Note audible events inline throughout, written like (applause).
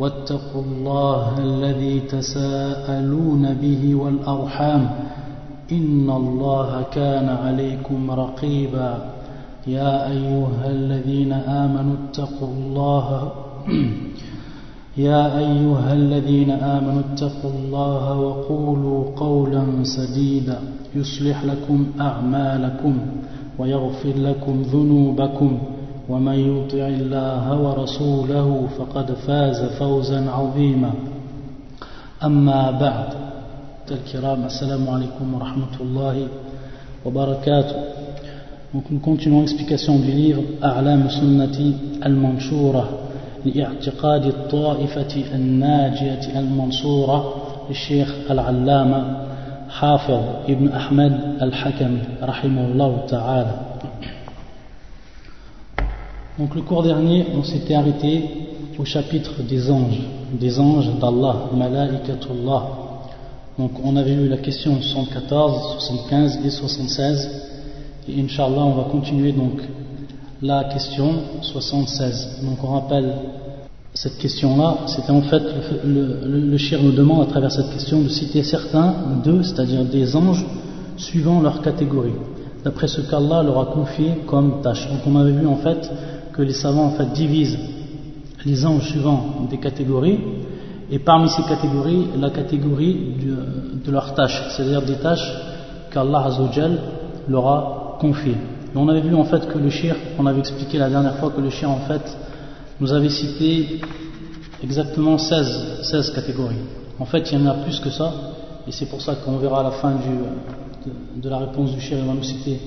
واتقوا الله الذي تساءلون به والأرحام إن الله كان عليكم رقيبا. يا أيها الذين آمنوا اتقوا الله (clears throat) يا أيها الذين آمنوا اتقوا الله وقولوا قولا سديدا. يصلح لكم أعمالكم ويغفر لكم ذنوبكم. ومن يطع الله ورسوله فقد فاز فوزا عظيما. أما بعد الكرام السلام عليكم ورحمة الله وبركاته. Donc nous continuons l'explication du livre أعلام سنة المنشورة لاعتقاد الطائفة الناجية المنصورة للشيخ العلامة حافظ ابن أحمد الحكم رحمه الله تعالى Donc le cours dernier, on s'était arrêté au chapitre des anges, des anges d'Allah, Malaikatullah. Donc on avait eu la question 74, 75 et 76. Et Inch'Allah, on va continuer donc la question 76. Donc on rappelle cette question-là, c'était en fait, le, le, nous demande à travers cette question de citer certains d'eux, c'est-à-dire des anges, suivant leur catégorie, d'après ce qu'Allah leur a confié comme tâche. Donc on avait vu en fait que les savants en fait divisent les anges suivant des catégories, et parmi ces catégories, la catégorie de, de leurs tâches, c'est-à-dire des tâches qu'Allah leur a confiées. On avait vu en fait que le shir, on avait expliqué la dernière fois que le shir en fait nous avait cité exactement 16, 16 catégories. En fait, il y en a plus que ça, et c'est pour ça qu'on verra à la fin du, de, de, la réponse du shir, il va nous citer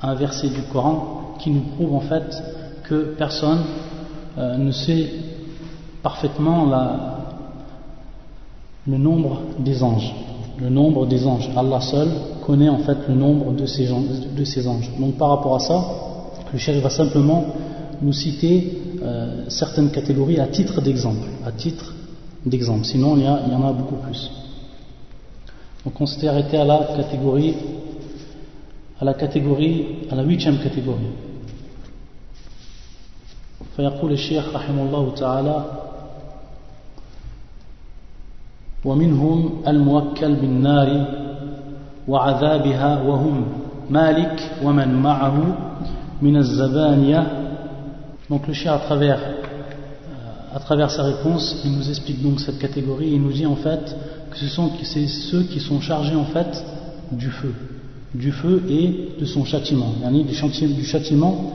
un verset du Coran qui nous prouve en fait que personne euh, ne sait parfaitement le nombre des anges. Le nombre des anges. Allah seul connaît en fait le nombre de ces, anges. Donc par rapport à ça, le chef va simplement nous citer euh, certaines catégories à titre d'exemple. Sinon, il y, en a beaucoup plus. Donc on s'était arrêté à la catégorie, à la huitième catégorie فيقول الشيخ رحمه الله تعالى ومنهم الموكل بالنار وعذابها وهم مالك ومن معه من الزبانية donc le chien à travers à travers sa réponse il nous explique donc cette catégorie il nous dit en fait que ce sont c'est ceux qui sont chargés en fait du feu du feu et de son châtiment du châtiment du, châtiment,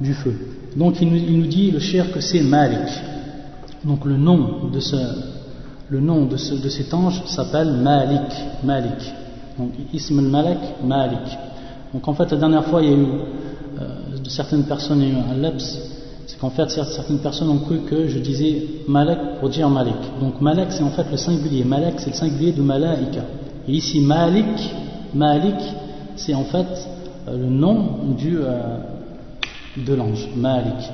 du feu donc il nous, dit le cher que c'est Malik. Donc le nom de ce, le nom de, ce, de cet ange s'appelle Malik. Malik. Donc Ism al-Malak, Malik. Donc en fait la dernière fois il y a eu euh, certaines personnes il y a eu un laps, c'est qu'en fait certaines personnes ont cru que je disais Malak pour dire Malik. Donc Malak c'est en fait le singulier. Malak c'est le singulier de Malaika. Et ici Malik, Malik c'est en fait euh, le nom du euh, de l'ange, Malik.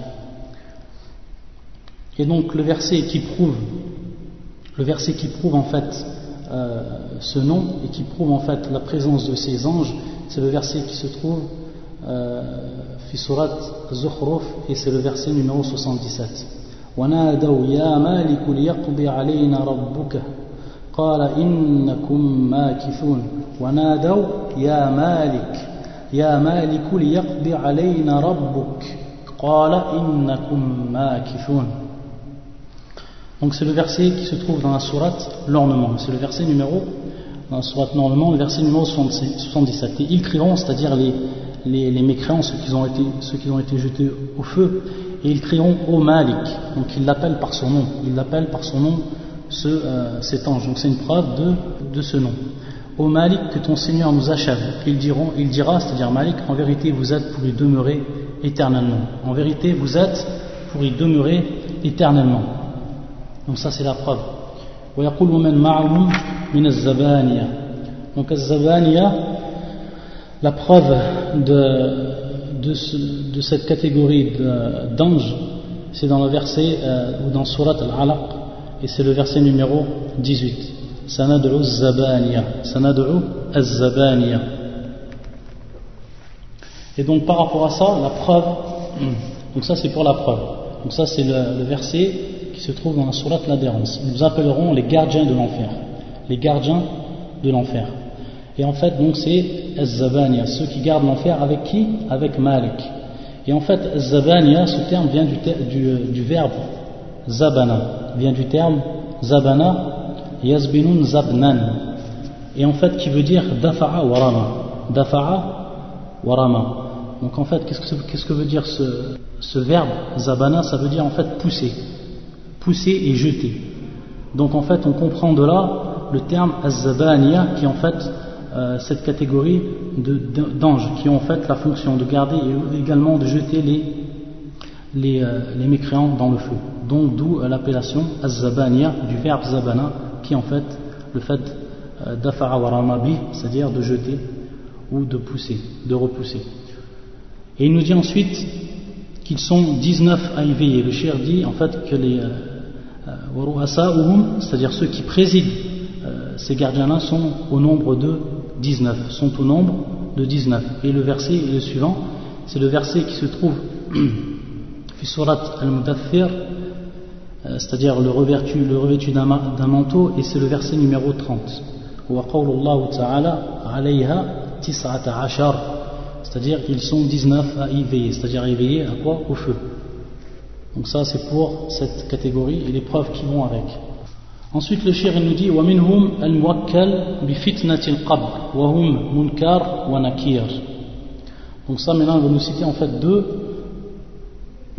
Et donc le verset qui prouve, le verset qui prouve en fait euh, ce nom et qui prouve en fait la présence de ces anges, c'est le verset qui se trouve fi surat Zukhruf et c'est le verset numéro 77. ونادوا يا مالك ليقضي علينا ربك قال إنكم ماكثون ونادوا يا مالك يا مالك ليقضي علينا ربك قال إنكم ماكثون Donc c'est le verset qui se trouve dans la sourate l'ornement. C'est le verset numéro, dans la sourate l'ornement, le verset numéro 77. Et ils crieront, c'est-à-dire les, les, les mécréants, ceux qui, ont été, ceux qui ont été jetés au feu, et ils crieront au Malik. Donc ils l'appellent par son nom. Ils l'appellent par son nom ce, euh, cet ange. Donc c'est une preuve de, de ce nom. Au Malik, que ton Seigneur nous achève. Ils diront, il dira, c'est-à-dire Malik, en vérité vous êtes pour y demeurer éternellement. En vérité vous êtes pour y demeurer éternellement. Donc ça c'est la preuve. Donc la preuve de cette catégorie d'anges, c'est dans le verset, euh, ou dans Surat Al-Alaq, et c'est le verset numéro 18. Sanad'u Zabaniya. Sanad'u Az-Zabaniya. Et donc par rapport à ça, la preuve, (clears throat) donc ça c'est pour la preuve. Donc ça c'est le, verset qui se trouve dans la Surat l'adhérence. Nous appellerons les gardiens de l'enfer. Les gardiens de l'enfer. Et en fait, donc c'est Az-Zabaniya, ceux qui gardent l'enfer avec qui? Avec Malik. Et en fait, Az-Zabaniya, ce terme vient du, du, verbe Zabana, vient du terme Zabana, Yazbinun Zabnan. Et en fait, qui veut dire Dafa'a Warama. Dafa'a Warama. Donc en fait, qu'est-ce que, qu'est-ce que veut dire ce, ce verbe? Zabana Ça veut dire en fait pousser. Pousser et jeter. Donc en fait, on comprend de là le terme Az-Zabaniya qui en fait euh, cette catégorie d'anges qui ont en fait la fonction de garder et également de jeter les, les, euh, mécréants dans le feu. Donc d'où l'appellation az-zabaniya du verbe zabana qui en fait le fait euh, d'afa'a c'est-à-dire de jeter ou de pousser, de repousser. Et il nous dit ensuite qu'ils sont 19 à éveiller. Le cher dit en fait que les c'est-à-dire ceux qui président ces gardiens-là sont au nombre de 19, sont au nombre de 19. Et le verset est le suivant, c'est le verset qui se trouve (clears throat) al-Mudathir, euh, c'est-à-dire le revêtu, le revêtu d'un manteau, et c'est le verset numéro 30. C'est-à-dire qu'ils sont 19 à y veiller, c'est-à-dire à y veiller à quoi Au feu. Donc ça c'est pour cette catégorie et les preuves qui vont avec. Ensuite, le shir nous dit وَمِنْهُمْ الْمُوَكَّلْ بِفِتْنَةِ الْقَبْرِ وَهُمْ مُنْكَرْ وَنَكِيرٌ Donc ça, maintenant, on va nous citer en fait deux,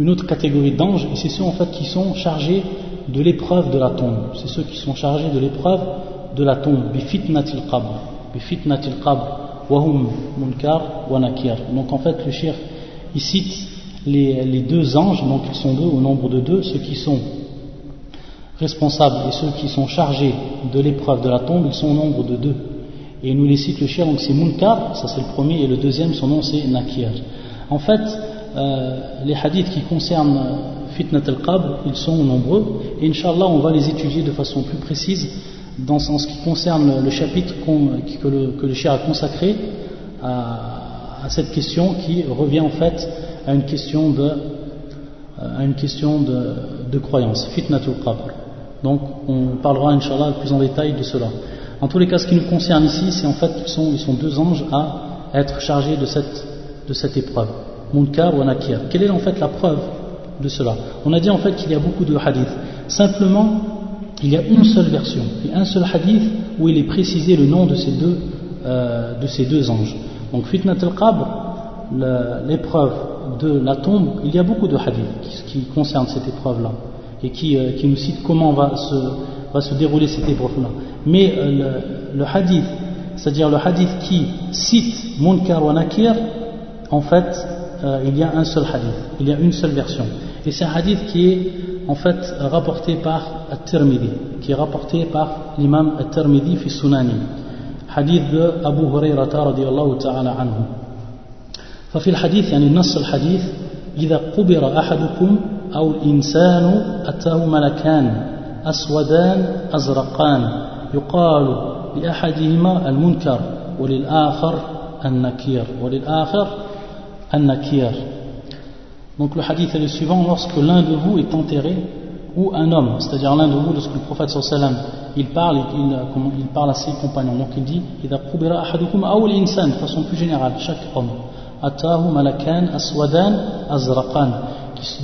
une autre catégorie d'anges, et c'est ceux en fait qui sont chargés de l'épreuve de la tombe. C'est ceux qui sont chargés de l'épreuve de la tombe. Bifitnatil qabr. Bifitnatil qabr. Wa nakir. Donc en fait, le shir, il cite les, les, deux anges, donc ils sont deux au nombre de deux, ceux qui sont responsables et ceux qui sont chargés de l'épreuve de la tombe, ils sont au nombre de deux. Et il nous les cite le shir, donc c'est munkar, ça c'est le premier, et le deuxième, son nom c'est nakir. En fait, euh, les hadiths qui concernent euh, Fitnat al-Qabr, ils sont nombreux, et Inch'Allah, on va les étudier de façon plus précise dans ce qui concerne le chapitre que, le, que a consacré à, cette question qui revient en fait à une question de, à une question de, croyance, Fitnat al-Qabr. Donc on parlera, Inch'Allah, plus en détail de cela. En tous les cas, ce qui nous concerne ici, c'est en fait qu'ils sont, ils sont deux anges à être chargés de cette épreuve. Munkar ou Nakir. Quelle est en fait la preuve de cela? On a dit en fait qu'il y a beaucoup de hadiths. Simplement, il y a une seule version, et un seul hadith où il est précisé le nom de ces deux, euh, de ces deux anges. Donc Fitnat al-Qabr, l'épreuve de la tombe, il y a beaucoup de hadiths qui, qui concernent cette épreuve-là et qui, euh, qui, nous cite comment va se, va se dérouler cette épreuve-là. Mais euh, le, le, hadith, c'est-à-dire le hadith qui cite Munkar wa Nakir, en fait, euh, il y a un seul hadith, il y a une seule version. Et c'est un hadith qui est en fait rapporté par At-Tirmidhi, qui est rapporté par l'imam At-Tirmidhi fi Sunani. Hadith de Abu Hurairah radiallahu ta'ala anhu. ففي الحديث يعني نص الحديث إذا قبر أحدكم أو الإنسان أتاه ملكان أسودان أزرقان يقال لأحدهما المنكر وللآخر النكير وللآخر An-Nakir. Donc le hadith est le suivant lorsque l'un de vous est enterré, ou un homme, c'est-à-dire l'un de vous, lorsque le prophète sallam il parle, euh, il, parle à ses compagnons. Donc il dit de façon plus générale, chaque homme. Atahu malakan aswadan azraqan.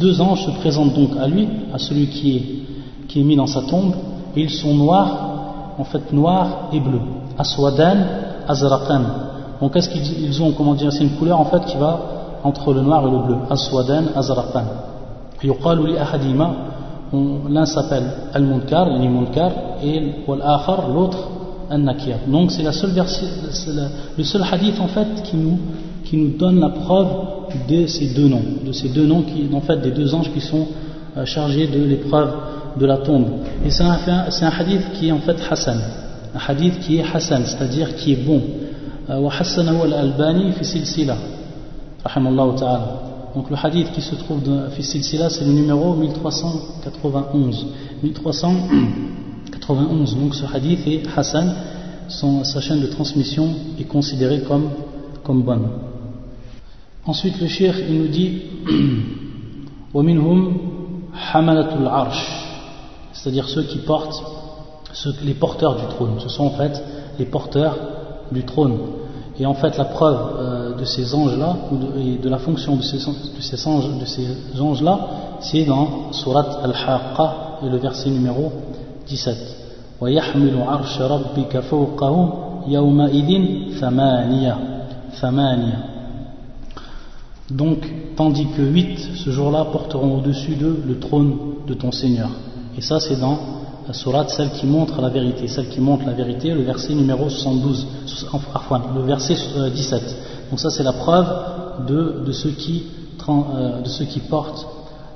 Deux anges se présentent donc à lui, à celui qui est, qui est mis dans sa tombe, et ils sont noirs, en fait noirs et bleus. Aswadan azraqan. Donc qu'est-ce qu'ils ont, comment dire, c'est une couleur en fait qui va entre le noir et le bleu. Aswadan, azraqan. يقال لأحدهما l'un s'appelle Al-Munkar, Munkar, et l'autre Al-Nakir. Donc c'est la seule version, le seul hadith en fait qui nous, qui nous donne la preuve de ces deux noms, de ces deux noms qui, en fait, des deux anges qui sont euh, chargés de l'épreuve de la tombe. Et c'est un, un, hadith qui est en fait Hassan, un hadith qui est Hassan, c'est-à-dire qui est bon. وحسنه الألباني في سلسلة رحمه الله تعالى donc le hadith qui se trouve dans Sila, c'est le numéro 1391. 1391. Donc ce hadith est Hassan, sa chaîne de transmission est considérée comme, comme bonne. Ensuite le shir il nous dit (clears throat) وَمِنْهُمْ حَمَلَةُ arsh c'est-à-dire ceux qui portent, ceux, les porteurs du trône. Ce sont en fait les porteurs du trône. Et en fait, la preuve euh, de ces anges-là, et de la fonction de ces, anges, de ces anges-là, c'est dans Surat Al-Haqqa, et le verset numéro 17. وَيَحْمِلُ عَرْشَ رَبِّكَ فَوْقَهُمْ يَوْمَئِذٍ ثَمَانِيَةً ثَمَانِيَةً Donc, tandis que huit, ce jour-là, porteront au-dessus d'eux le trône de ton Seigneur. Et ça, c'est dans la sourate, celle qui montre la vérité, celle qui montre la vérité, le verset numéro 72, le verset 17. Euh, Donc ça c'est la preuve de, de, ceux, qui, euh, de ceux qui portent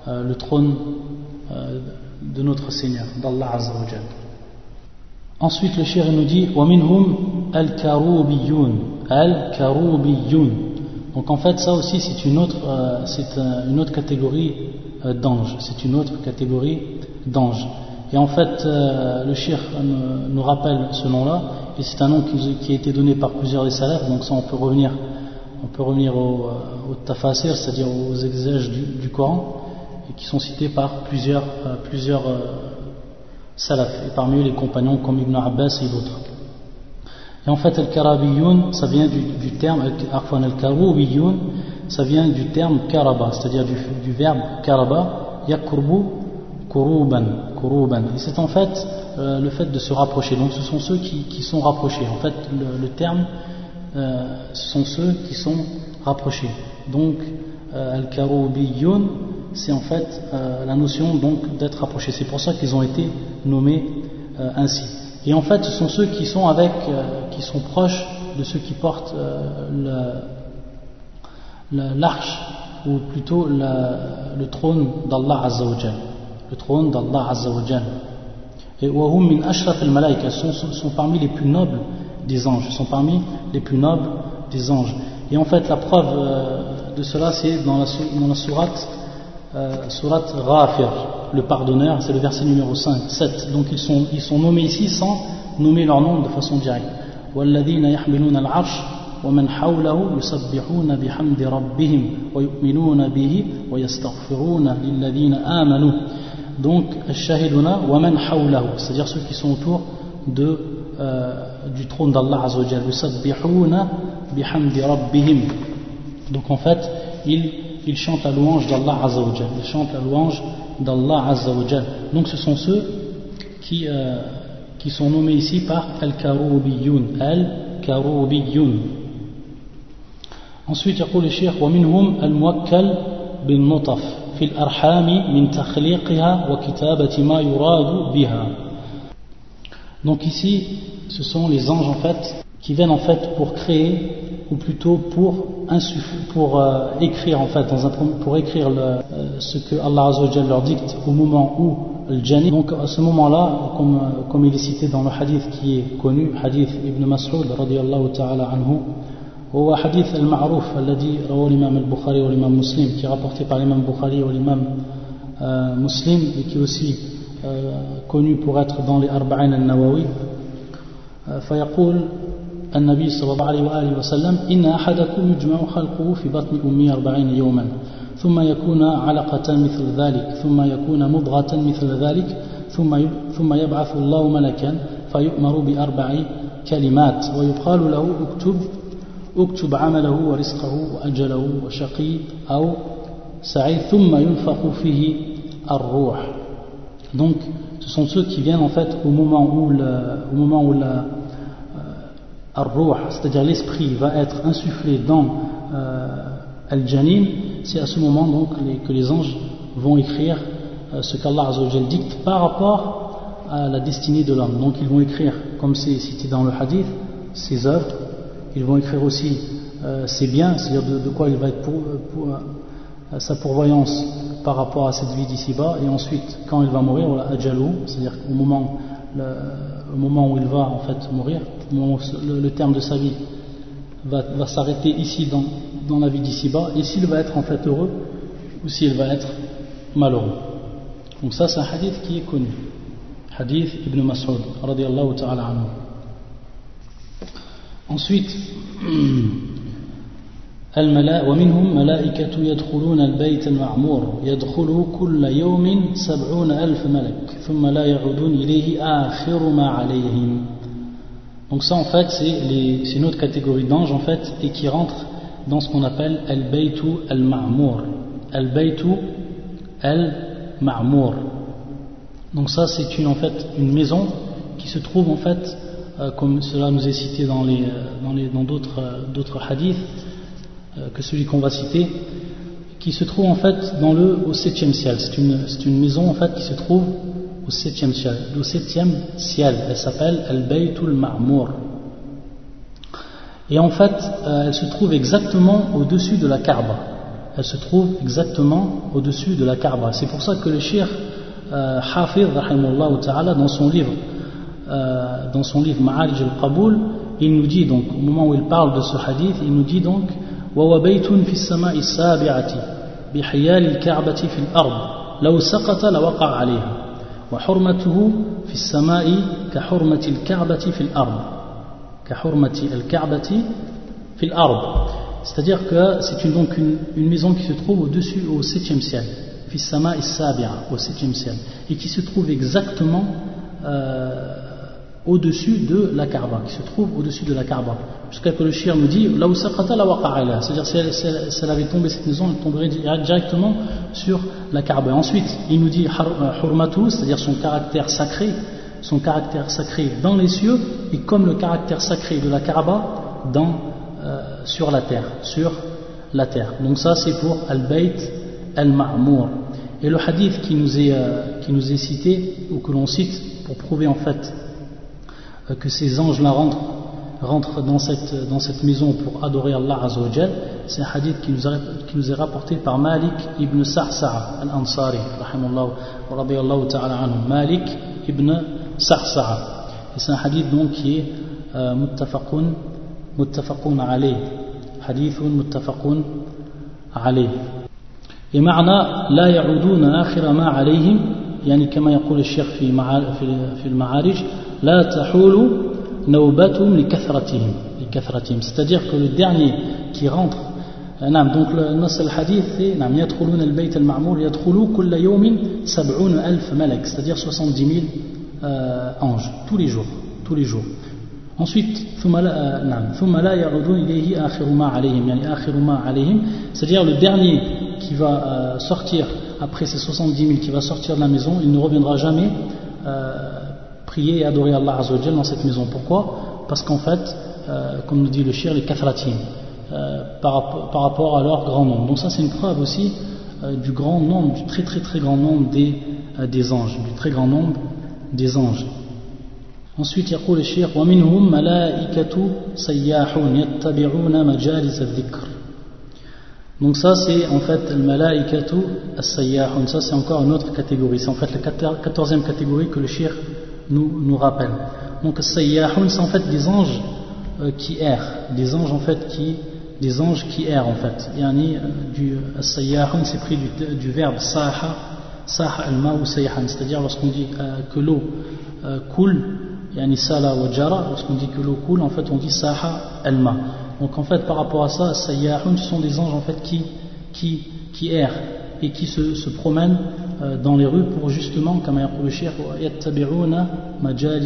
euh, le trône de notre Seigneur, d'Allah Azza wa Ensuite le shir nous dit وَمِنْهُمْ al-karubiyun al-karubiyun donc en fait ça aussi c'est une autre, c'est une autre catégorie d'anges, c'est une autre catégorie d'anges. Et en fait, euh, le shir nous rappelle ce nom-là, et c'est un nom qui, a été donné par plusieurs des salafs, donc ça on peut revenir, on peut revenir au, euh, au tafasir, c'est-à-dire aux exégèses du, Coran, et qui sont cités par plusieurs, euh, plusieurs salafs, et parmi eux les compagnons comme Ibn Abbas et d'autres. Et en fait, al-karabiyoun, ça vient du, terme, al-karoubiyoun, ça vient du terme karaba, c'est-à-dire du, du verbe karaba, yakurbu et c'est en fait euh, le fait de se rapprocher. Donc ce sont ceux qui, sont rapprochés. En fait, le, terme, euh, ce sont ceux qui sont rapprochés. Donc, euh, al-karoubiyun, c'est en fait la notion donc d'être rapproché. C'est pour ça qu'ils ont été nommés ainsi. Et en fait, ce sont ceux qui sont avec, qui sont proches de ceux qui portent l'arche, ou plutôt le trône d'Allah Azzawajal le trône d'Allah Azzawajal. Et Wahum min Ashraf al-Malaika sont, sont parmi les plus nobles des anges, sont parmi les plus nobles des anges. Et en fait, la preuve euh, de cela, c'est dans la, dans la sourate, euh, sourate Ghafir, le pardonneur, c'est le verset numéro 5, 7. Donc ils sont, ils sont nommés ici sans nommer leur nom de façon directe. وَالَّذِينَ يَحْمِلُونَ الْعَرْشِ ومن حوله يسبحون بحمد ربهم ويؤمنون به ويستغفرون للذين آمنوا donc shahiduna wa man hawlahu. C'est-à-dire ceux qui sont autour de euh, du trône d'Allah azawajal. Yusabbihuna bihamdi rabbihim. Donc en fait ils, ils chantent la louange d'Allah azawajal. Ils chantent la louange d'Allah azawajal. Donc ce sont ceux qui euh, qui sont nommés ici par al-karubiyun. Al-karubiyun. Ensuite il y a le shaykh wa minhum al-muwakkal bin mutaf في الأرحام من تخليقها وكتابة ما يراد بها Donc ici, ce sont les anges en fait qui viennent en fait pour créer ou plutôt pour insuffler, pour euh, écrire en fait dans un, pour écrire le, euh, ce que Allah Azzawajal leur dicte au moment où le jani. Donc à ce moment-là, comme, euh, comme il est cité dans le hadith qui est connu, hadith Ibn Mas'ud radiyallahu ta'ala anhu, هو حديث المعروف الذي رواه الإمام البخاري والإمام مسلم. qui est rapporté par l'imam Bukhari ou l'imam euh, Muslim et qui est aussi euh, connu pour être dans les al-Nawawi. فيقول النبي صلى الله عليه وآله وسلم إن أحدكم يجمع خلقه في بطن أمي أربعين يوما ثم يكون علقة مثل ذلك ثم يكون مضغة مثل ذلك ثم ثم يبعث الله ملكا فيؤمر بأربع كلمات ويقال له اكتب اكتب عمله ورزقه وأجله وشقي أو سعيد ثم ينفخ فيه الروح donc ce sont ceux qui viennent en fait au moment où, le, au moment où la, euh, c'est-à-dire l'esprit, va être insufflé dans Al-Janin, c'est à ce moment donc que les anges vont écrire ce qu'Allah dicte par rapport à la destinée de l'homme. Donc ils vont écrire, comme c'est cité dans le hadith, ses œuvres, ils vont écrire aussi ses biens, c'est-à-dire de, quoi il va être pour, pour, sa pourvoyance par rapport à cette vie d'ici-bas, et ensuite, quand il va mourir, c'est-à-dire au moment, au moment où il va en fait mourir, le, terme de sa vie va, va s'arrêter ici dans, dans la vie d'ici-bas, et s'il va être en fait heureux, ou s'il va être malheureux. Donc ça, c'est un hadith qui est connu. Hadith Ibn Mas'ud, radiallahu ta'ala anhu. Ensuite, ومنهم ملائكة يدخلون البيت المعمور يدخله كل يوم سبعون ألف ملك ثم لا يعودون إليه آخر ما عليهم Donc ça en fait c'est une autre catégorie d'anges en fait et qui rentre dans ce qu'on appelle Al-Baytu Al-Ma'mour Al-Baytu Al-Ma'mour Donc ça c'est une en fait une maison qui se trouve en fait euh, comme cela nous est cité dans euh, euh, d'autres hadiths que celui qu'on va citer, qui se trouve en fait dans le, au septième ciel. C'est une, maison en fait qui se trouve au septième ciel. Au septième ciel, elle s'appelle Al-Baytul Ma'mour. Et en fait, elle se trouve exactement au-dessus de la Kaaba. Elle se trouve exactement au-dessus de la Kaaba. C'est pour ça que le shir euh, ta'ala, dans son livre, euh, dans son livre Ma'arij al-Qaboul, il nous dit donc, au moment où il parle de ce hadith, il nous dit donc وهو بيت في السماء السابعة بحيال الكعبة في الأرض لو سقط لوقع عليها وحرمته في السماء كحرمة الكعبة في الأرض كحرمة الكعبة في الأرض c'est-à-dire que c'est une, donc une, une, maison qui se trouve au-dessus au septième ciel في السماء السابعة au septième ciel et qui se trouve exactement euh, au-dessus de la Kaaba, qui se trouve au-dessus de la Kaaba. Jusqu'à que le shir nous dit, là où c'est-à-dire si elle, avait tombé cette maison, elle tomberait directement sur la Kaaba. Ensuite, il nous dit euh, hurmatu, c'est-à-dire son caractère sacré, son caractère sacré dans les cieux, et comme le caractère sacré de la Kaaba dans, euh, sur la terre, sur la terre. Donc ça, c'est pour Al-Bayt Al-Ma'mour. Et le hadith qui nous est, euh, qui nous est cité, ou que l'on cite, pour prouver en fait que ces anges-là rentrent, rentrent dans, cette, dans cette maison pour adorer Allah Azzawajal, c'est un hadith qui nous, a, qui nous est rapporté par Malik ibn Sa'sa'a al-Ansari, wa ta'ala anhu. Malik ibn Sa'sa'a. Et c'est un hadith donc qui est euh, muttafaqun, muttafaqun alayh. Hadithun muttafaqun alayh. Et معنى لا يعودون آخر ما عليهم يعني كما يقول الشيخ في في المعارج la tahulu li. C'est-à-dire que le dernier qui rentre, donc le nas al-hadith, c'est-à-dire 70 000 anges, tous les jours, tous les jours. Ensuite, c'est-à-dire le dernier qui va sortir après ces 70 000, qui va sortir de la maison, il ne reviendra jamais prier et adorer Allah Azzawajal dans cette maison. Pourquoi Parce qu'en fait, euh, comme nous dit le shir, les kathratim, euh, par, par, rapport à leur grand nombre. Donc ça c'est une preuve aussi euh, du grand nombre, du très très très grand nombre des, des anges, du très grand nombre des anges. Ensuite, يقول الشيخ ومنهم ملائكة سياحون يتبعون مجالس الذكر donc ça c'est en fait le malaikatu as-sayyahun, ça c'est encore une autre catégorie, c'est en fait la quatorzième catégorie que le shir nous, nous rappelle. Donc, sayyahun, c'est en fait des anges euh, qui errent, des anges en fait qui, des anges qui errent en fait. Yani, euh, du sayyahun, c'est pris du, du, verbe saha, saha al-ma ou sayhan, c'est-à-dire lorsqu'on dit euh, que l'eau coule, yani sala wa jara, lorsqu'on dit que l'eau coule, en fait on dit saha al-ma. Donc en fait par rapport à ça, sayyahun, ce sont des anges en fait qui, qui, qui errent et qui se, promènent euh, dans les rues pour justement, comme le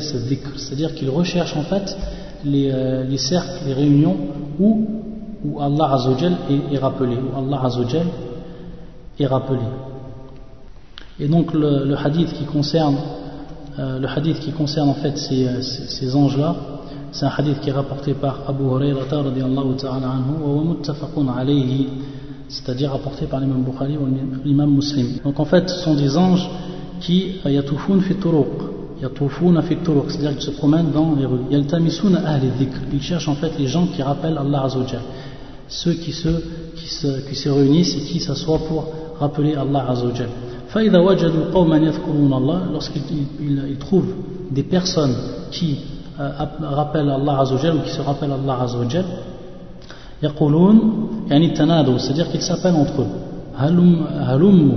c'est-à-dire qu'ils recherchent en fait les, euh, les, cercles, les réunions où, Allah Azzawajal est, est, rappelé, est rappelé. Et donc le, hadith qui concerne, euh, le hadith qui concerne en fait ces, ces, anges-là, c'est un hadith qui est rapporté par Abu Hurairah ta'ala anhu wa muttafaqun alayhi c'est-à-dire rapporté par l'imam Bukhari ou l'imam Muslim. Donc en fait, ce sont des anges qui yatufun fi turuq, yatufuna fi turuq, c'est-à-dire qu'ils se promènent dans les rues. Yaltamisuna ahli dhikr, ils cherchent en fait les gens qui rappellent Allah Azzawajal, ceux qui se, qui se, qui se réunissent et qui s'assoient pour rappeler Allah Azzawajal. فإذا وجدوا قوما يذكرون الله lorsqu'ils trouvent des personnes qui euh, rappellent Allah Azzawajal ou qui se rappellent Allah Azzawajal يقولون يعني التنادوا c'est-à-dire qu'ils s'appellent entre eux halum halummu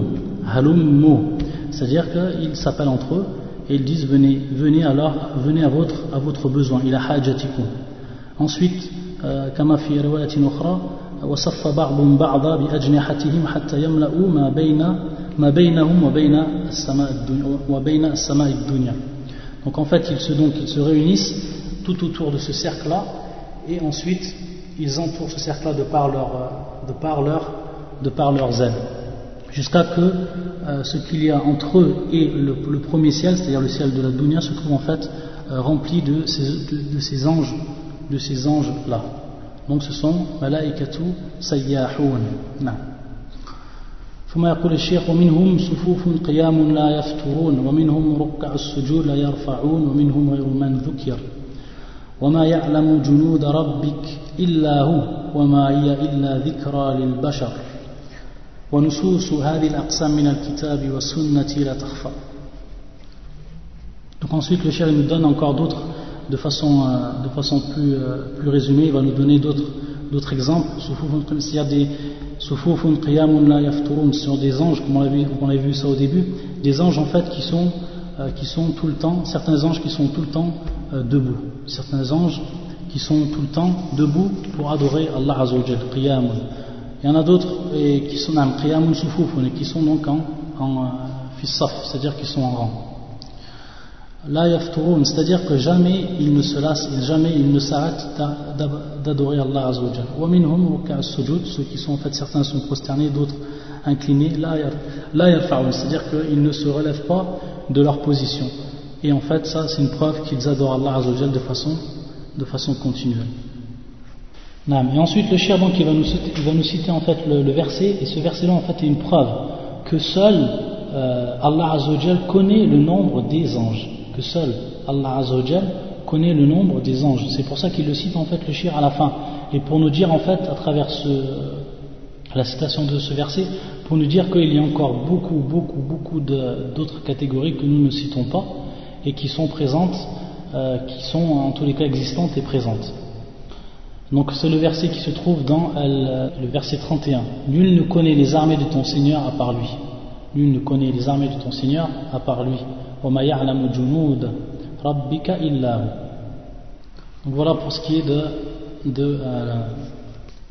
halummu c'est-à-dire qu'ils s'appellent entre eux et ils disent venez venez alors venez à votre à votre besoin ila hajatikum ensuite كما في رواية أخرى وصف بعضهم بعضا بأجنحتهم حتى يملأوا ما بين ما بينهم وبين السماء الدنيا وبين السماء الدنيا donc en fait ils se donc ils se réunissent tout autour de ce cercle là et ensuite ils entourent ce cercle-là de par leur, de par leur, de par leurs ailes. Jusqu'à que euh, ce qu'il y a entre eux et le, le premier ciel, c'est-à-dire le ciel de la dunya, se trouve en fait euh, rempli de ces, de, de ces anges, de ces anges-là. Donc ce sont malaikatu sayyahun. ثم يقول الشيخ ومنهم صفوف قيام لا يفترون ومنهم ركع السجود لا يرفعون ومنهم غير من ذكر وما يعلم جنود ربك إلا هو وما هي إلا ذكرى للبشر ونصوص هذه الأقسام من الكتاب والسنة لا تخفى Donc ensuite le cher nous donne encore d'autres de façon, euh, de façon plus, euh, plus résumée, il va nous donner d'autres d'autres exemples. S'il y a des sufufun qiyamun la yafturun, ce sont des anges, comme on a, vu, on a vu ça au début, des anges en fait qui sont, euh, qui sont tout le temps, certains anges qui sont tout le temps euh, debout, certains anges qui sont tout le temps debout pour adorer Allah Azzawajal, qiyamun. Il y en a d'autres qui sont qiyamun sufufun, qui sont donc en, en euh, c'est-à-dire qui sont en rang. La yafturun, c'est-à-dire que jamais ils ne se lassent, jamais ils ne s'arrêtent d'adorer Allah Azzawajal. Wa minhum sujud, ceux qui sont en fait certains sont prosternés, d'autres inclinés, la yarfa'un, c'est-à-dire qu'ils ne se relèvent pas de leur position. Et en fait, ça, c'est une preuve qu'ils adorent Allah Azzawajal de façon, de façon continuelle. Et ensuite, le cher, donc, il va nous citer, il va nous citer en fait le, verset, et ce verset-là, en fait, est une preuve que seul euh, Allah Azzawajal connaît le nombre des anges. Que seul Allah Azzawajal connaît le nombre des anges. C'est pour ça qu'il le cite en fait le shir à la fin. Et pour nous dire en fait, à travers la citation de ce verset, pour nous dire qu'il y a encore beaucoup, beaucoup, beaucoup d'autres catégories que nous ne citons pas et qui sont présentes, euh, qui sont en tous les cas existantes et présentes. Donc c'est le verset qui se trouve dans le verset 31. Nul ne connaît les armées de ton Seigneur à part lui. Nul ne connaît les armées de ton Seigneur à part lui. Donc voilà pour ce qui est de, euh,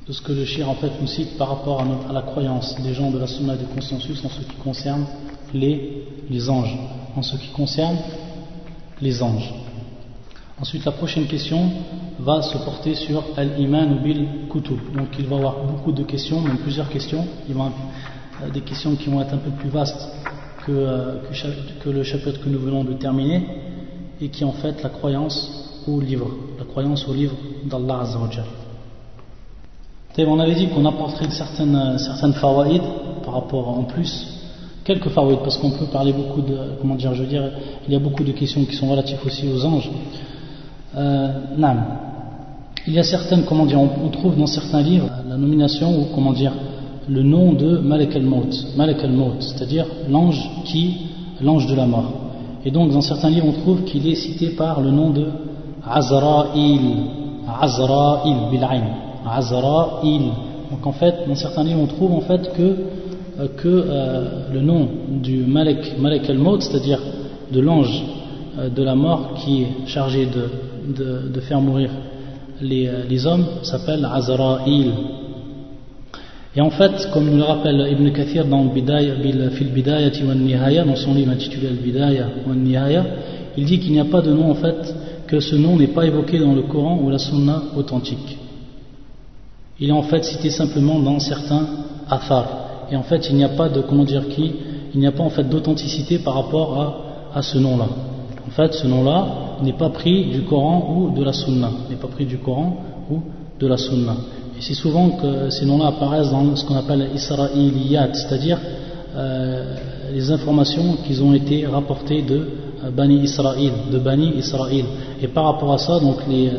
de ce que le shir en fait nous cite par rapport à, la croyance des gens de la sunna du consensus en ce qui concerne les, les anges. En ce qui concerne les anges. Ensuite, la prochaine question va se porter sur Al-Iman bil Kutub. Donc, il va y avoir beaucoup de questions, même plusieurs questions. Il va y des questions qui vont être un peu plus vastes que, que, le chapitre que nous venons de terminer et qui en fait la croyance au livre, la croyance au livre d'Allah Azzawajal. On avait dit qu'on apporterait certaines, certaines fawaïd par rapport en plus, quelques fawaïd, parce qu'on peut parler beaucoup de, comment dire, je veux dire, il y a beaucoup de questions qui sont relatives aussi aux anges. Euh, il y a certaines, comment dire, on, trouve dans certains livres la nomination ou comment dire, le nom de Malek al-Maut, Malek al-Maut, c'est-à-dire l'ange qui, l'ange de la mort. Et donc dans certains livres on trouve qu'il est cité par le nom de Azra'il, Azra'il bil'ain, Azra'il. Donc en fait, dans certains livres on trouve en fait que, que euh, le nom du Malek, al-Maut, c'est-à-dire de l'ange euh, de la mort qui est chargé de, de, faire mourir les, les hommes, s'appelle Azra'il. Et en fait, comme nous le rappelle Ibn Kathir dans Fil Bidayati wa Nihaya, dans son livre intitulé Al Bidaya wa Nihaya, il dit qu'il n'y a pas de nom en fait, que ce nom n'est pas évoqué dans le Coran ou la Sunna authentique. Il est en fait cité simplement dans certains athar. Et en fait, il n'y a pas de, comment dire qui, il n'y a pas en fait d'authenticité par rapport à, à ce nom-là. En fait, ce nom-là n'est pas pris du Coran ou de la Sunna. N'est pas pris du Coran ou de la Sunna. Et c'est souvent que ces noms-là apparaissent dans ce qu'on appelle Israéliyat, c'est-à-dire euh, les informations qui ont été rapportées de euh, Bani Israël, de Bani Israël. Et par rapport à ça, donc les,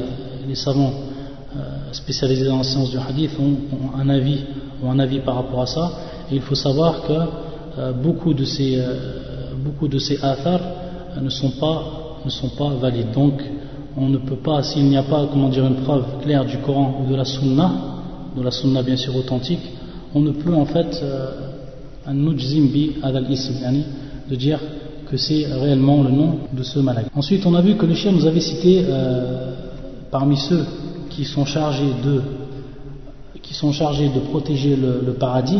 les savants spécialisés dans la science du hadith ont, un avis, ont un avis par rapport à ça. Il faut savoir que beaucoup de ces, beaucoup de ces sont pas, ne sont pas valides. Donc, on ne peut pas, s'il n'y a pas, comment dire, une preuve claire du Coran ou de la Sunna, de la Sunna bien sûr authentique, on ne peut en fait, euh, bi de dire que c'est réellement le nom de ce malade. Ensuite, on a vu que le chien nous avait cité euh, parmi ceux qui sont chargés de qui sont chargés de protéger le, paradis,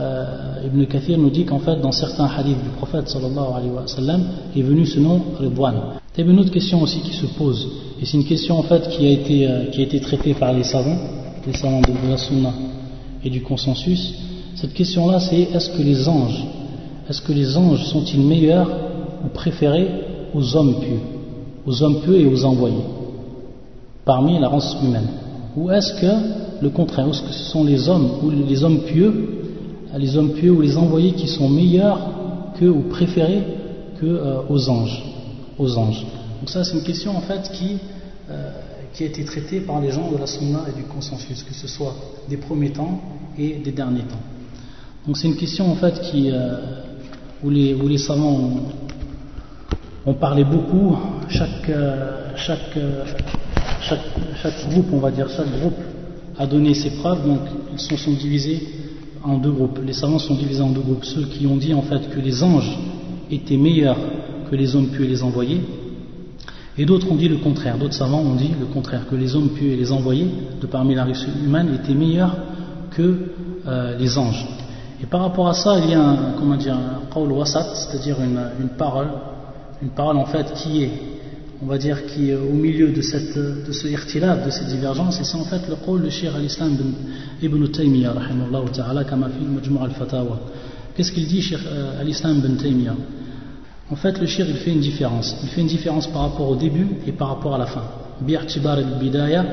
euh, Ibn Kathir nous dit qu'en fait dans certains hadiths du prophète sallallahu alayhi wa est venu ce nom Ridwan il y a une autre question aussi qui se pose, et c'est une question en fait qui a été, euh, qui a été traitée par les savants, les savants de, la Sunna et du consensus. Cette question-là, c'est est-ce que les anges, est-ce que les anges sont-ils meilleurs ou préférés aux hommes pieux, aux hommes pieux et aux envoyés, parmi la race humaine? Ou est-ce que le contraire, est-ce que ce sont les hommes ou les hommes pieux, les hommes pieux ou les envoyés qui sont meilleurs que ou préférés que euh, aux anges aux anges. Donc ça, c'est une question en fait qui, euh, qui a été traitée par les gens de la Sunna et du consensus, que ce soit des premiers temps et des derniers temps. Donc c'est une question en fait qui, euh, où, les, où les savants ont, parlé beaucoup. Chaque, chaque, chaque, chaque, groupe, on va dire, chaque groupe a donné ses preuves. Donc ils se sont divisés en deux groupes. Les savants sont divisés en deux groupes. Ceux qui ont dit en fait que les anges étaient meilleurs que les hommes pieux et les envoyés. Et d'autres ont dit le contraire, d'autres savants ont dit le contraire, que les hommes pieux et les envoyés, de parmi la race humaine, étaient meilleurs que euh, les anges. Et par rapport à ça, il y a un, comment dire, un wasat, c'est-à-dire une, parole, une parole en fait qui est, on va dire, qui est au milieu de, cette, de ce irtilab, de cette divergence, et c'est en fait le qawl de Shir al-Islam ibn Taymiyyah, ta'ala, kama fi al-Fatawa. Qu'est-ce qu'il dit, Shir euh, al-Islam ibn Taymiyyah? En fait, le shir, il fait une différence. Il fait une différence par rapport au début et par rapport à la fin. al-bidaya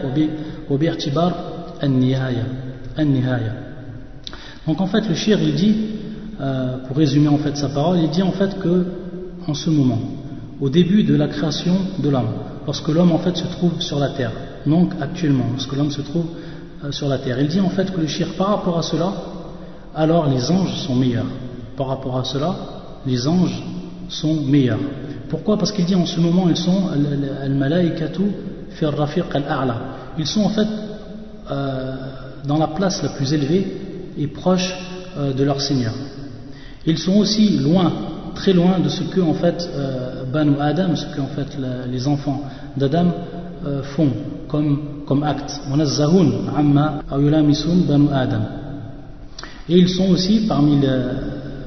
al-nihaya. Donc en fait, le shir, il dit, euh, pour résumer en fait sa parole, il dit en fait que, en ce moment, au début de la création de l'homme, lorsque l'homme en fait se trouve sur la terre, donc actuellement, lorsque l'homme se trouve euh, sur la terre, il dit en fait que le shir, par rapport à cela, alors les anges sont meilleurs. Par rapport à cela, les anges sont meilleurs. Pourquoi? Parce qu'il dit en ce moment, ils sont al-a'la. Ils sont en fait euh, dans la place la plus élevée et proche euh, de leur Seigneur. Ils sont aussi loin, très loin de ce que en fait euh, Banu Adam, ce que en fait les enfants d'Adam font comme, comme acte. Et ils sont aussi parmi les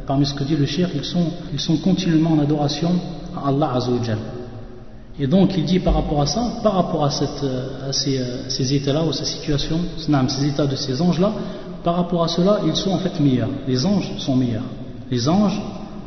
parmi ce que dit le shir, ils sont, ils sont continuellement en adoration à Allah Azzawajal. Et donc il dit par rapport à ça, par rapport à, cette, à ces, ces états-là, ou ces situations, ces états de ces anges-là, par rapport à cela, ils sont en fait meilleurs. Les anges sont meilleurs. Les anges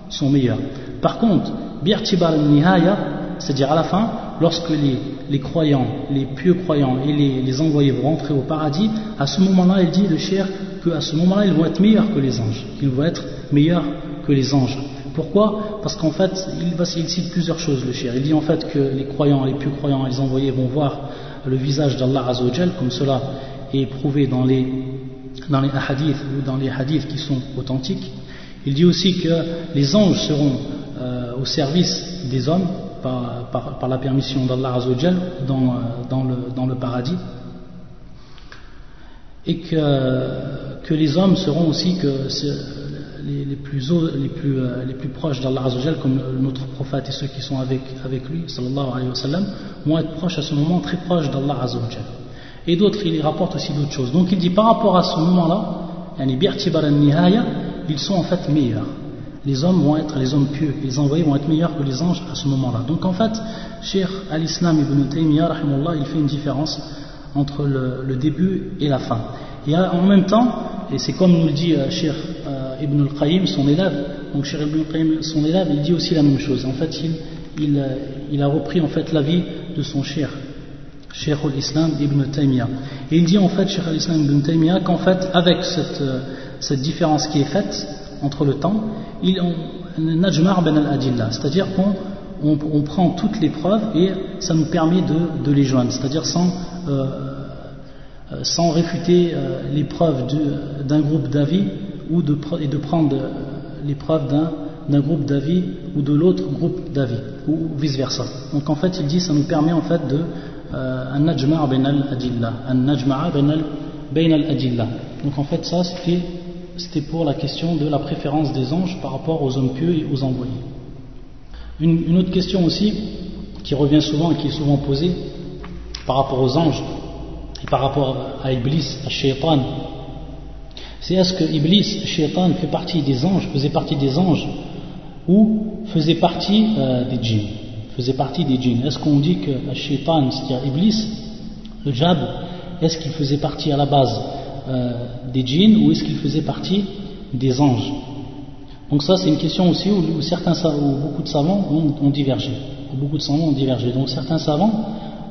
sont meilleurs. Par contre, Birtibar Nihaya, c'est-à-dire à la fin, lorsque les, les, croyants, les pieux croyants et les, les, envoyés vont rentrer au paradis, à ce moment-là, il dit le cher qu'à ce moment-là, ils vont être meilleurs que les anges. Ils vont être meilleurs que les anges. Pourquoi? Parce qu'en fait, il, cite plusieurs choses, le cher. Il dit en fait que les croyants, les plus croyants, les envoyés vont voir le visage d'Allah Azzawajal, comme cela est prouvé dans les, dans les hadiths ou dans les hadiths qui sont authentiques. Il dit aussi que les anges seront euh, au service des hommes par, la permission d'Allah dans, euh, dans, le, paradis et que, les hommes seront aussi euh, les plus proches d'Allah comme notre prophète et ceux qui sont avec, lui, sallallahu alayhi wa sallam, vont être proches à ce moment, très proches d'Allah Azzawajal. Et d'autres, il rapporte aussi d'autres choses. Donc il dit par rapport à ce moment-là, ils sont en fait meilleurs. Les hommes vont être les hommes pieux, les envoyés vont être meilleurs que les anges à ce moment-là. Donc en fait, Cheikh al-Islam ibn Taymiyyah, il fait une différence entre le, début et la fin. Et en même temps, et c'est comme nous le dit euh, Cheikh euh, Ibn al-Qayyim, son élève, donc Cheikh Ibn al-Qayyim, son élève, il dit aussi la même chose. En fait, il, euh, a repris en fait la vie de son Cheikh, Cheikh al-Islam Ibn Taymiyyah. Et il dit en fait, Cheikh al-Islam Ibn Taymiyyah, qu'en fait, avec cette, cette différence qui est faite entre le temps, najmar ben al-adillah, c'est-à-dire qu'on on, prend toutes les preuves et ça nous permet de, de les joindre, c'est-à-dire sans euh, sans réfuter euh, les preuves d'un groupe d'avis de, et de prendre euh, les preuves d'un groupe d'avis ou de l'autre groupe d'avis ou vice versa. Donc en fait il dit ça nous permet en fait de un najma'a ben al-adilla, un najma'a ben al-adilla. Donc en fait ça c'était c'était pour la question de la préférence des anges par rapport aux hommes pieux et aux envoyés. Une, autre question aussi qui revient souvent et qui est souvent posée par rapport aux anges et par rapport à Iblis, à Shaitan, c'est est-ce que Iblis, Shaitan, fait partie des anges, faisait partie des anges ou faisait partie euh, des djinns Faisait partie des djinns? Est-ce qu'on dit que Shaitan, c'est-à-dire Iblis, le Jab, est-ce qu'il faisait partie à la base? Euh, des djinns ou est-ce qu'il faisait partie des anges? Donc ça, c'est une question aussi où, certains, beaucoup de savants ont, divergé. Beaucoup de savants ont divergé. Donc certains savants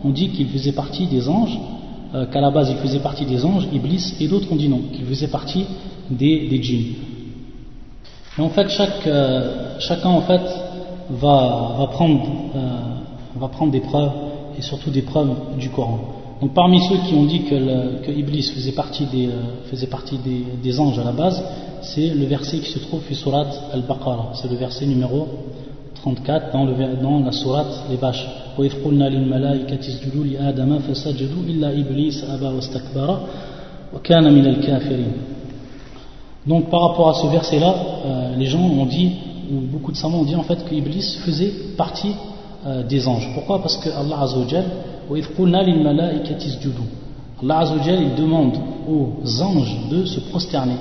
ont dit qu'il faisait partie des anges euh, qu'à la base il faisait partie des anges, Iblis, et d'autres ont dit non, qu'il faisait partie des, djinns. Et en fait, chaque, euh, chacun en fait va, prendre, va prendre des preuves, et surtout des preuves du Coran. Donc parmi ceux qui ont dit que, que Iblis faisait partie, des, faisait partie des, des, anges à la base, c'est le verset qui se trouve sur Surat Al-Baqarah, c'est le verset numéro 34 dans, le, dans la sourate les vaches. Donc par rapport à ce verset-là, euh, les gens ont dit, ou beaucoup de savants ont dit en fait que Iblis faisait partie euh, des anges. Pourquoi? Parce que Allah Azzawajal, Allah Azzawajal, il demande aux anges de se prosterner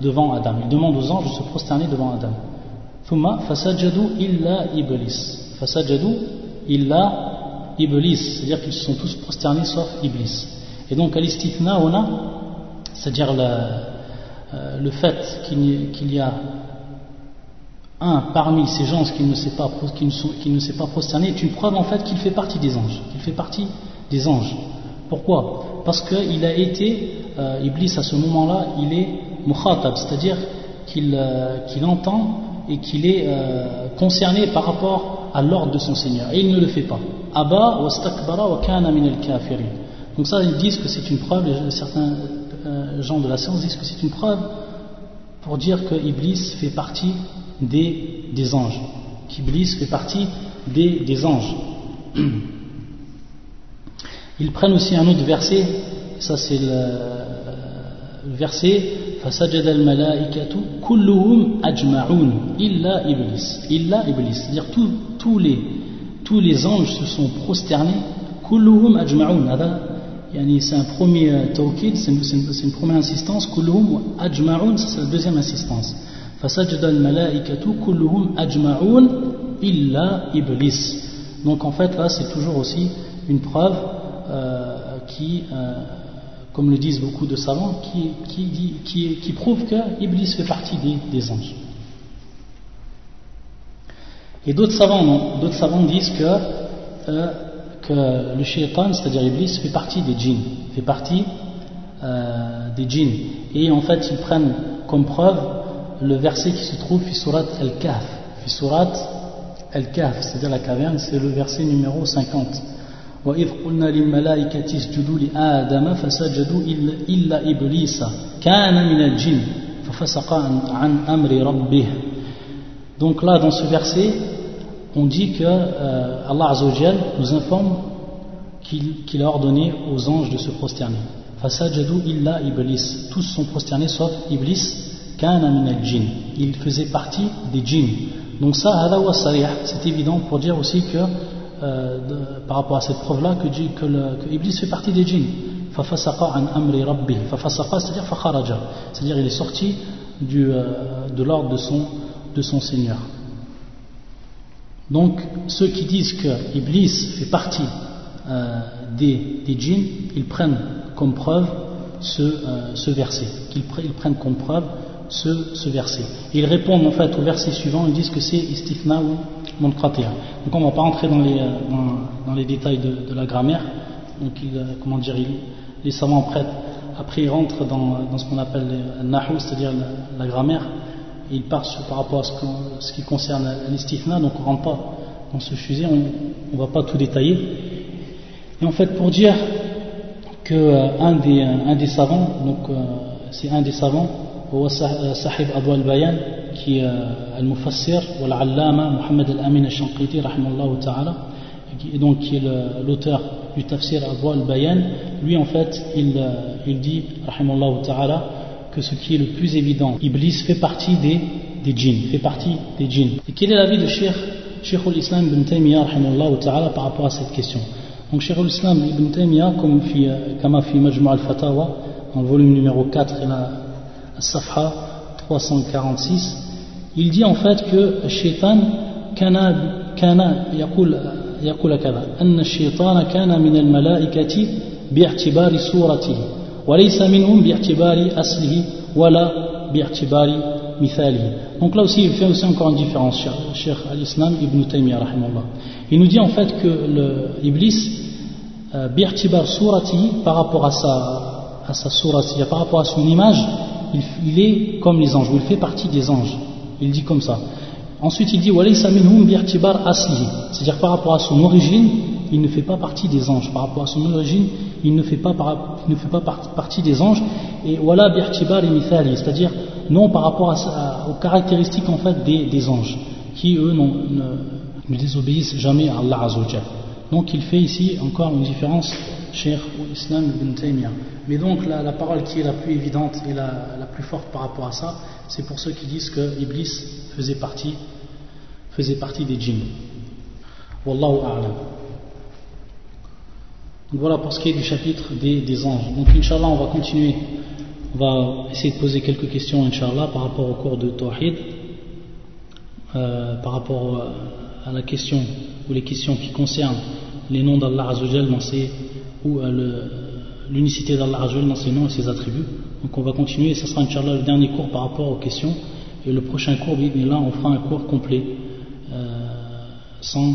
devant Adam. Il demande aux anges de se prosterner devant Adam. Thumma fasajadu illa iblis. Fasajadu illa iblis. C'est-à-dire qu'ils se sont tous prosternés sauf iblis. Et donc, à l'istithna, on a, c'est-à-dire euh, le fait qu'il y a un parmi ces gens qui ne s'est pas, qui ne, qui ne pas prosterné est une preuve en fait qu'il fait partie des anges, qu'il fait partie des anges. Pourquoi? Parce qu'il a été, euh, Iblis à ce moment-là, il est mukhatab, c'est-à-dire qu'il euh, entend et qu'il est euh, concerné par rapport à l'ordre de son Seigneur. Et il ne le fait pas. Abba wa stakbara wa kana min al Donc ça, ils disent que c'est une preuve, certains gens de la science disent que c'est une preuve pour dire que Iblis fait partie des, des anges. Qu'Iblis fait partie des, des anges. (clears throat) Ils prennent aussi un autre verset, ça c'est le, le verset فسجد الملائكة كلهم أجمعون إلا إبليس إلا إبليس c'est-à-dire tous, tous, les, tous les anges se sont prosternés كلهم أجمعون هذا يعني c'est un premier توكيد c'est une, c'est une première insistance كلهم أجمعون c'est la deuxième insistance فسجد الملائكة كلهم أجمعون إلا إبليس donc en fait là c'est toujours aussi une preuve euh, qui euh, comme le disent beaucoup de savants, qui, prouvent que Iblis fait partie des, anges. Et d'autres savants, d'autres savants disent que, euh, que le shaitan, c'est-à-dire Iblis, fait partie des djinns, fait partie euh, des djinns. Et en fait, ils prennent comme preuve le verset qui se trouve sur surat al-Kahf, surat al-Kahf, c'est-à-dire la caverne, c'est le verset numéro 50. وإذ قلنا للملائكة اسجدوا لآدم فسجدوا إلا إبليس كان من الجن ففسق عن أمر ربه Donc là, dans ce verset, on dit que euh, Allah Azzawajal nous informe qu'il qu a ordonné aux anges de se prosterner. Fasajadu illa iblis. Tous sont prosternés sauf iblis, kana min al-jinn. il faisait partie des djinns. Donc ça, c'est évident pour dire aussi que euh, par rapport à cette preuve-là que, que, que, Iblis fait partie des djinns. c'est-à-dire C'est-à-dire il est sorti du, euh, de l'ordre de son, de son Seigneur. Donc, ceux qui disent que Iblis fait partie euh, des, des djinns, ils prennent comme preuve ce, ce verset. Qu'ils ils prennent comme preuve ce, verset. Et ils répondent en fait au verset suivant, ils disent que c'est istifna ou munqati'a. Donc on ne va pas entrer dans les, dans, les détails de, la grammaire. Donc il, comment dire, les savants prêtent après ils rentrent dans, dans ce qu'on appelle le nahu, c'est-à-dire la, grammaire, et ils partent par rapport à ce, qui concerne l'istifna, donc on ne rentre pas dans ce sujet, on ne va pas tout détailler. Et en fait, pour dire qu'un euh, des, savants, donc euh, c'est un des savants, Sahib Abu al-Bayan, qui est euh, al-Mufassir, ou al-Allama, Muhammad al-Amin al-Shanqiti, ta'ala, et donc qui est l'auteur du tafsir Abu al-Bayan, lui en fait, il, il dit, ta'ala, que ce qui est le plus évident, Iblis fait partie des, des djinns, fait partie des djinns. Et quel est l'avis de Sheikh, Sheikh al-Islam ibn Taymiyyah, ta'ala, par rapport à cette question donc Cheikh l'Islam Ibn Taymiyyah, comme في كما في مجموع الفتاوى dans le volume numéro 4 et la Safha 346 il dit en fait que الشيطان كان كان يقول يقول كذا أن الشيطان كان من الملائكة باعتبار صورته وليس منهم باعتبار أصله ولا باعتبار مثاله donc là aussi il fait aussi encore une différence Cheikh al-Islam Ibn Taymiyyah il nous dit en fait que l'Iblis euh, bi'tibar surati par rapport à sa, à sa surati, par rapport à son image, il, est comme les anges, ou il fait partie des anges. Il dit comme ça. Ensuite, il dit c'est-à-dire par rapport à son origine, il ne fait pas partie des anges. Par rapport à son origine, il ne fait pas, ne fait pas partie des anges. Et voilà c'est-à-dire non par rapport aux caractéristiques en fait des, anges, qui eux ne, ne désobéissent jamais à Allah Azzawajal. Donc il fait ici encore une différence Cheikh Islam ibn Taymiyyah. Mais donc la, parole qui est la plus évidente et la, plus forte par rapport à ça, c'est pour ceux qui disent que Iblis faisait partie, faisait partie des djinns. Wallahu a'lam. Donc voilà pour ce qui est du chapitre des, anges. Donc Inch'Allah on va continuer, on va essayer de poser quelques questions Inch'Allah par rapport au cours de Tawhid, euh, par rapport à la question ou les questions qui concernent les noms d'Allah Azzawajal dans ses, ou euh, l'unicité d'Allah Azzawajal dans ses noms et ses attributs. Donc on va continuer et ce sera Inch'Allah le dernier cours par rapport aux questions. Et le prochain cours, là, on fera un cours complet euh, sans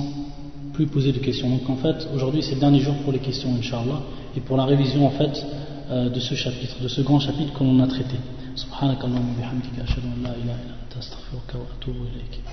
plus poser de questions. Donc en fait, aujourd'hui c'est le dernier jour pour les questions, Inch'Allah, et pour la révision en fait euh, de ce chapitre, de ce grand chapitre que l'on a traité. Astaghfiruka wa atubu ilayk.